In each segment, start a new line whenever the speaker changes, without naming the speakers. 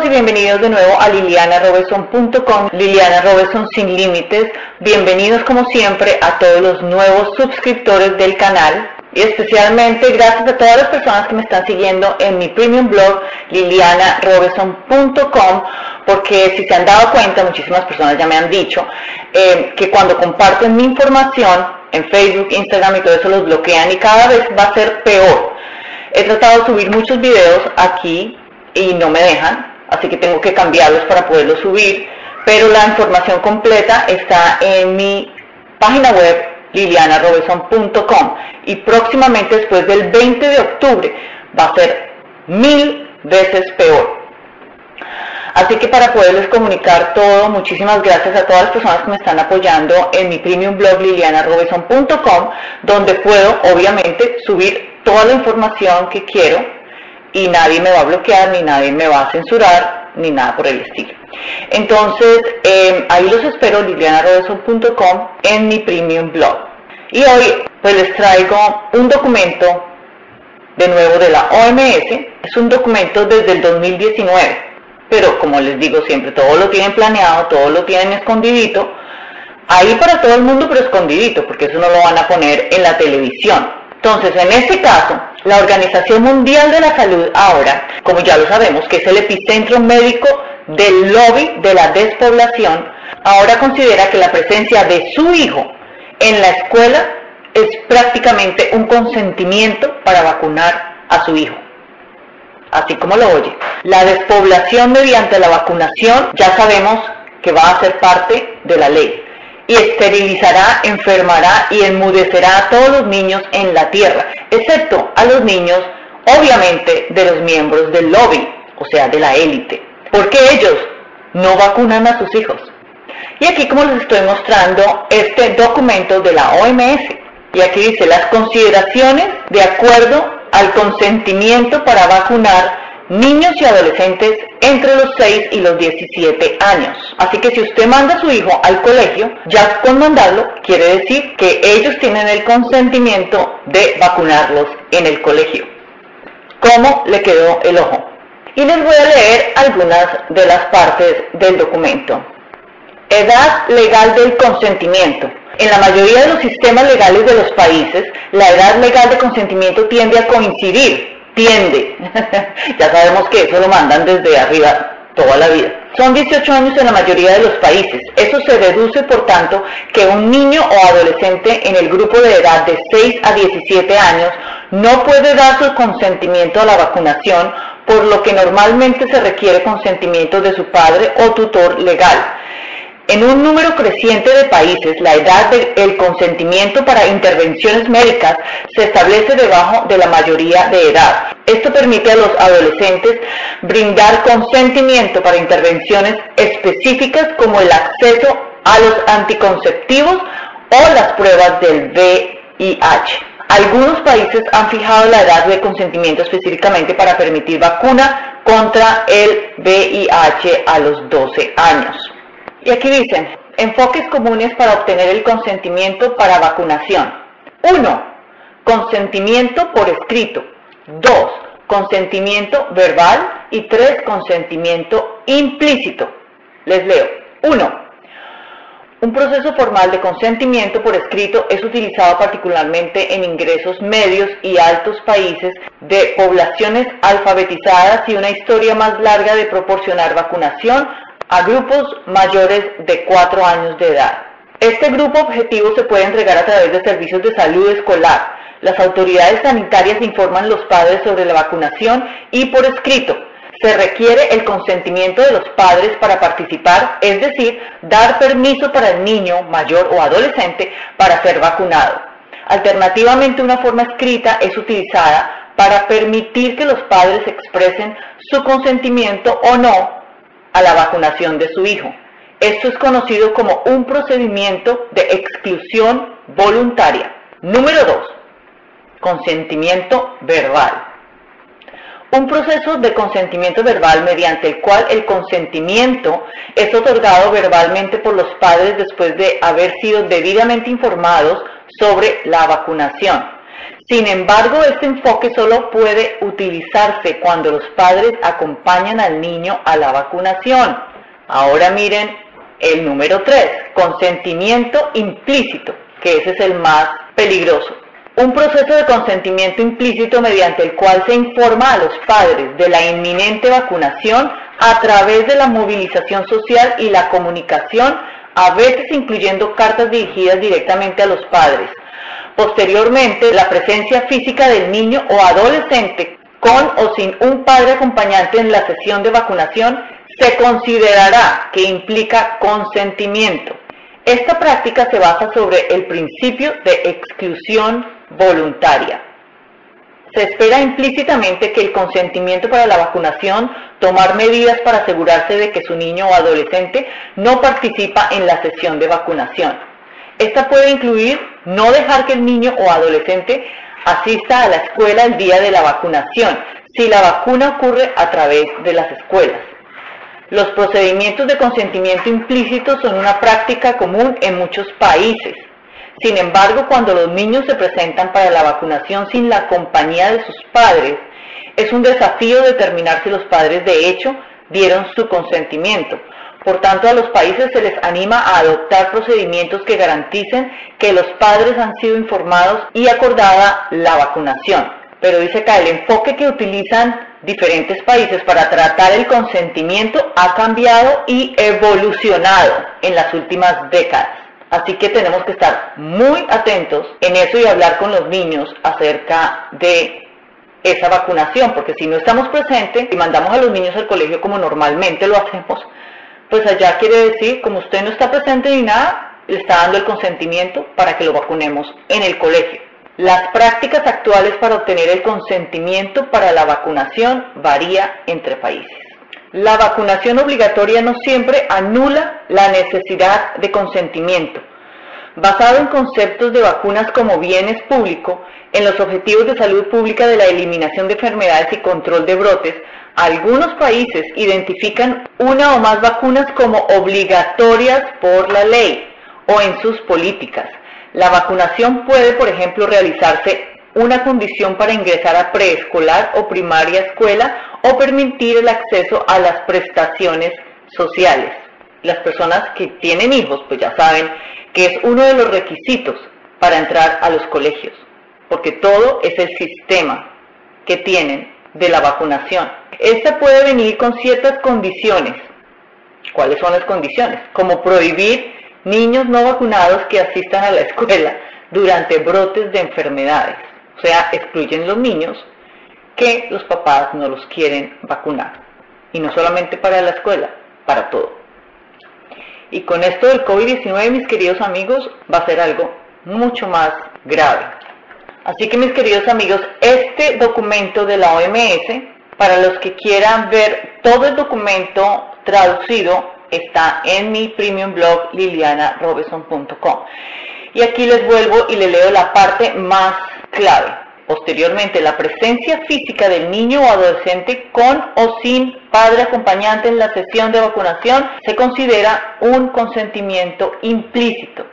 todos y bienvenidos de nuevo a lilianarobeson.com, Liliana Robeson sin límites. Bienvenidos como siempre a todos los nuevos suscriptores del canal y especialmente gracias a todas las personas que me están siguiendo en mi premium blog lilianarobeson.com porque si se han dado cuenta, muchísimas personas ya me han dicho eh, que cuando comparten mi información en Facebook, Instagram y todo eso los bloquean y cada vez va a ser peor. He tratado de subir muchos videos aquí y no me dejan, así que tengo que cambiarlos para poderlos subir, pero la información completa está en mi página web lilianarobeson.com y próximamente después del 20 de octubre va a ser mil veces peor. Así que para poderles comunicar todo, muchísimas gracias a todas las personas que me están apoyando en mi premium blog lilianarobeson.com, donde puedo obviamente subir toda la información que quiero y nadie me va a bloquear, ni nadie me va a censurar, ni nada por el estilo. Entonces, eh, ahí los espero, lilianarobeson.com, en mi premium blog. Y hoy pues les traigo un documento de nuevo de la OMS, es un documento desde el 2019, pero como les digo siempre, todo lo tienen planeado, todo lo tienen escondidito, ahí para todo el mundo, pero escondidito, porque eso no lo van a poner en la televisión. Entonces, en este caso, la Organización Mundial de la Salud ahora, como ya lo sabemos, que es el epicentro médico del lobby de la despoblación, ahora considera que la presencia de su hijo en la escuela es prácticamente un consentimiento para vacunar a su hijo. Así como lo oye. La despoblación mediante la vacunación ya sabemos que va a ser parte de la ley y esterilizará, enfermará y enmudecerá a todos los niños en la tierra, excepto a los niños, obviamente, de los miembros del lobby, o sea, de la élite, porque ellos no vacunan a sus hijos. Y aquí como les estoy mostrando este documento de la OMS, y aquí dice las consideraciones de acuerdo al consentimiento para vacunar niños y adolescentes entre los 6 y los 17 años. Así que si usted manda a su hijo al colegio, ya con mandarlo quiere decir que ellos tienen el consentimiento de vacunarlos en el colegio. ¿Cómo le quedó el ojo? Y les voy a leer algunas de las partes del documento. Edad legal del consentimiento. En la mayoría de los sistemas legales de los países, la edad legal de consentimiento tiende a coincidir tiende. ya sabemos que eso lo mandan desde arriba toda la vida. Son 18 años en la mayoría de los países. Eso se deduce, por tanto, que un niño o adolescente en el grupo de edad de 6 a 17 años no puede dar su consentimiento a la vacunación, por lo que normalmente se requiere consentimiento de su padre o tutor legal. En un número creciente de países, la edad del consentimiento para intervenciones médicas se establece debajo de la mayoría de edad. Esto permite a los adolescentes brindar consentimiento para intervenciones específicas como el acceso a los anticonceptivos o las pruebas del VIH. Algunos países han fijado la edad de consentimiento específicamente para permitir vacuna contra el VIH a los 12 años. Y aquí dicen, enfoques comunes para obtener el consentimiento para vacunación. 1. Consentimiento por escrito. 2. Consentimiento verbal. Y 3. Consentimiento implícito. Les leo. 1. Un proceso formal de consentimiento por escrito es utilizado particularmente en ingresos medios y altos países de poblaciones alfabetizadas y una historia más larga de proporcionar vacunación a grupos mayores de 4 años de edad. Este grupo objetivo se puede entregar a través de servicios de salud escolar. Las autoridades sanitarias informan a los padres sobre la vacunación y por escrito. Se requiere el consentimiento de los padres para participar, es decir, dar permiso para el niño mayor o adolescente para ser vacunado. Alternativamente, una forma escrita es utilizada para permitir que los padres expresen su consentimiento o no a la vacunación de su hijo. Esto es conocido como un procedimiento de exclusión voluntaria. Número 2. Consentimiento verbal. Un proceso de consentimiento verbal mediante el cual el consentimiento es otorgado verbalmente por los padres después de haber sido debidamente informados sobre la vacunación. Sin embargo, este enfoque solo puede utilizarse cuando los padres acompañan al niño a la vacunación. Ahora miren el número 3, consentimiento implícito, que ese es el más peligroso. Un proceso de consentimiento implícito mediante el cual se informa a los padres de la inminente vacunación a través de la movilización social y la comunicación, a veces incluyendo cartas dirigidas directamente a los padres. Posteriormente, la presencia física del niño o adolescente con o sin un padre acompañante en la sesión de vacunación se considerará que implica consentimiento. Esta práctica se basa sobre el principio de exclusión voluntaria. Se espera implícitamente que el consentimiento para la vacunación, tomar medidas para asegurarse de que su niño o adolescente no participa en la sesión de vacunación. Esta puede incluir no dejar que el niño o adolescente asista a la escuela el día de la vacunación, si la vacuna ocurre a través de las escuelas. Los procedimientos de consentimiento implícito son una práctica común en muchos países. Sin embargo, cuando los niños se presentan para la vacunación sin la compañía de sus padres, es un desafío determinar si los padres de hecho dieron su consentimiento. Por tanto, a los países se les anima a adoptar procedimientos que garanticen que los padres han sido informados y acordada la vacunación. Pero dice acá, el enfoque que utilizan diferentes países para tratar el consentimiento ha cambiado y evolucionado en las últimas décadas. Así que tenemos que estar muy atentos en eso y hablar con los niños acerca de esa vacunación, porque si no estamos presentes y mandamos a los niños al colegio como normalmente lo hacemos, pues allá quiere decir, como usted no está presente ni nada, le está dando el consentimiento para que lo vacunemos en el colegio. Las prácticas actuales para obtener el consentimiento para la vacunación varía entre países. La vacunación obligatoria no siempre anula la necesidad de consentimiento. Basado en conceptos de vacunas como bienes públicos, en los objetivos de salud pública de la eliminación de enfermedades y control de brotes, algunos países identifican una o más vacunas como obligatorias por la ley o en sus políticas. La vacunación puede, por ejemplo, realizarse una condición para ingresar a preescolar o primaria escuela o permitir el acceso a las prestaciones sociales. Las personas que tienen hijos, pues ya saben que es uno de los requisitos para entrar a los colegios, porque todo es el sistema que tienen de la vacunación. Esta puede venir con ciertas condiciones. ¿Cuáles son las condiciones? Como prohibir niños no vacunados que asistan a la escuela durante brotes de enfermedades. O sea, excluyen los niños que los papás no los quieren vacunar. Y no solamente para la escuela, para todo. Y con esto del COVID-19, mis queridos amigos, va a ser algo mucho más grave. Así que mis queridos amigos, este documento de la OMS, para los que quieran ver todo el documento traducido, está en mi premium blog lilianarobeson.com. Y aquí les vuelvo y le leo la parte más clave. Posteriormente, la presencia física del niño o adolescente con o sin padre acompañante en la sesión de vacunación se considera un consentimiento implícito.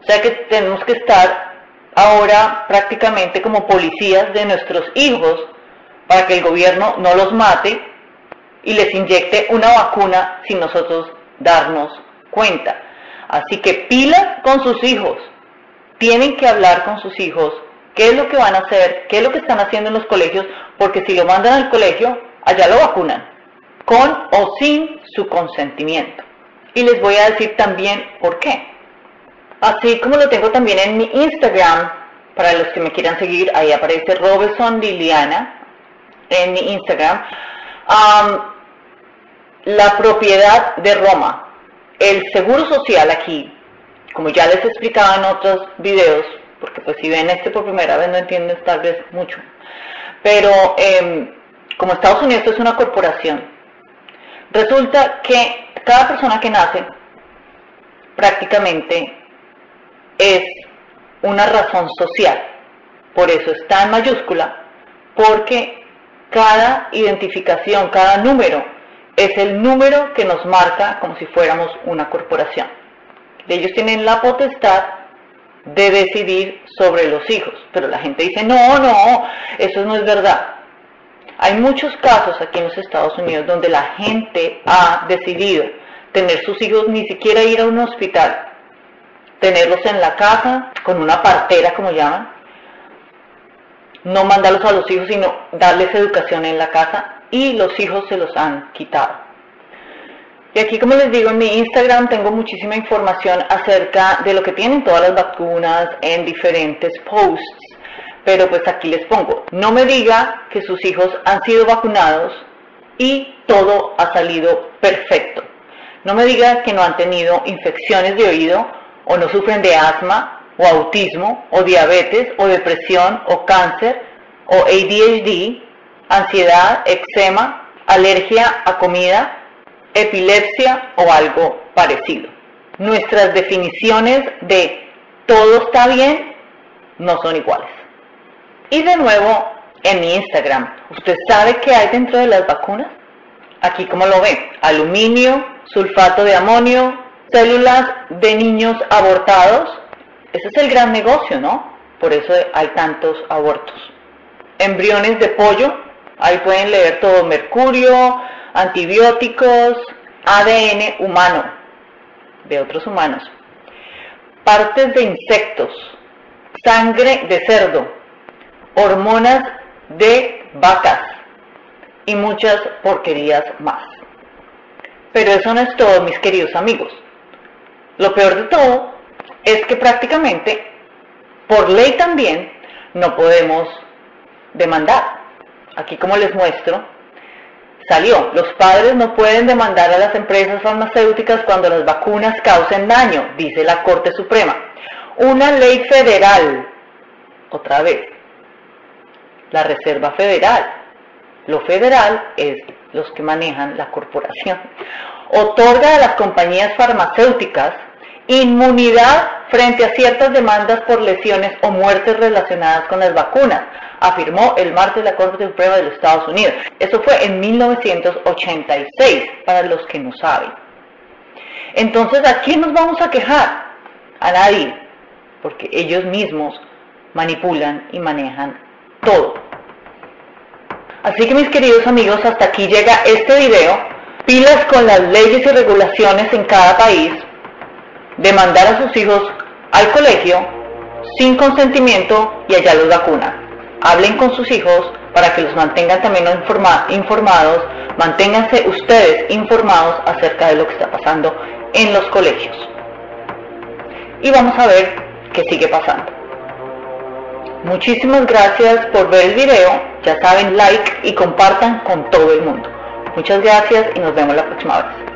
O sea que tenemos que estar ahora prácticamente como policías de nuestros hijos para que el gobierno no los mate y les inyecte una vacuna sin nosotros darnos cuenta. Así que pilas con sus hijos. Tienen que hablar con sus hijos qué es lo que van a hacer, qué es lo que están haciendo en los colegios, porque si lo mandan al colegio, allá lo vacunan, con o sin su consentimiento. Y les voy a decir también por qué. Así como lo tengo también en mi Instagram, para los que me quieran seguir, ahí aparece Robertson Liliana en mi Instagram la propiedad de Roma. El seguro social aquí, como ya les explicaba en otros videos, porque pues si ven este por primera vez no entienden tal vez mucho, pero em, como Estados Unidos es una corporación, resulta que cada persona que nace prácticamente es una razón social. Por eso está en mayúscula, porque cada identificación, cada número, es el número que nos marca como si fuéramos una corporación. Ellos tienen la potestad de decidir sobre los hijos. Pero la gente dice, no, no, eso no es verdad. Hay muchos casos aquí en los Estados Unidos donde la gente ha decidido tener sus hijos ni siquiera ir a un hospital, tenerlos en la casa con una partera, como llaman, no mandarlos a los hijos, sino darles educación en la casa y los hijos se los han quitado. Y aquí, como les digo, en mi Instagram tengo muchísima información acerca de lo que tienen todas las vacunas en diferentes posts. Pero pues aquí les pongo, no me diga que sus hijos han sido vacunados y todo ha salido perfecto. No me diga que no han tenido infecciones de oído o no sufren de asma o autismo o diabetes o depresión o cáncer o ADHD, ansiedad, eczema, alergia a comida, epilepsia o algo parecido. Nuestras definiciones de todo está bien no son iguales. Y de nuevo, en mi Instagram, ¿usted sabe qué hay dentro de las vacunas? Aquí como lo ven, aluminio, sulfato de amonio, células de niños abortados. Ese es el gran negocio, ¿no? Por eso hay tantos abortos. Embriones de pollo, ahí pueden leer todo, mercurio, antibióticos, ADN humano, de otros humanos, partes de insectos, sangre de cerdo, hormonas de vacas y muchas porquerías más. Pero eso no es todo, mis queridos amigos. Lo peor de todo es que prácticamente, por ley también, no podemos demandar. Aquí como les muestro, salió, los padres no pueden demandar a las empresas farmacéuticas cuando las vacunas causen daño, dice la Corte Suprema. Una ley federal, otra vez, la Reserva Federal. Lo federal es los que manejan la corporación. Otorga a las compañías farmacéuticas inmunidad frente a ciertas demandas por lesiones o muertes relacionadas con las vacunas, afirmó el martes la Corte Suprema de los Estados Unidos. Eso fue en 1986, para los que no saben. Entonces, ¿a quién nos vamos a quejar? A nadie, porque ellos mismos manipulan y manejan todo. Así que mis queridos amigos, hasta aquí llega este video. Pilas con las leyes y regulaciones en cada país. Demandar a sus hijos al colegio sin consentimiento y allá los vacunan. Hablen con sus hijos para que los mantengan también informados, manténganse ustedes informados acerca de lo que está pasando en los colegios. Y vamos a ver qué sigue pasando. Muchísimas gracias por ver el video, ya saben, like y compartan con todo el mundo. Muchas gracias y nos vemos la próxima vez.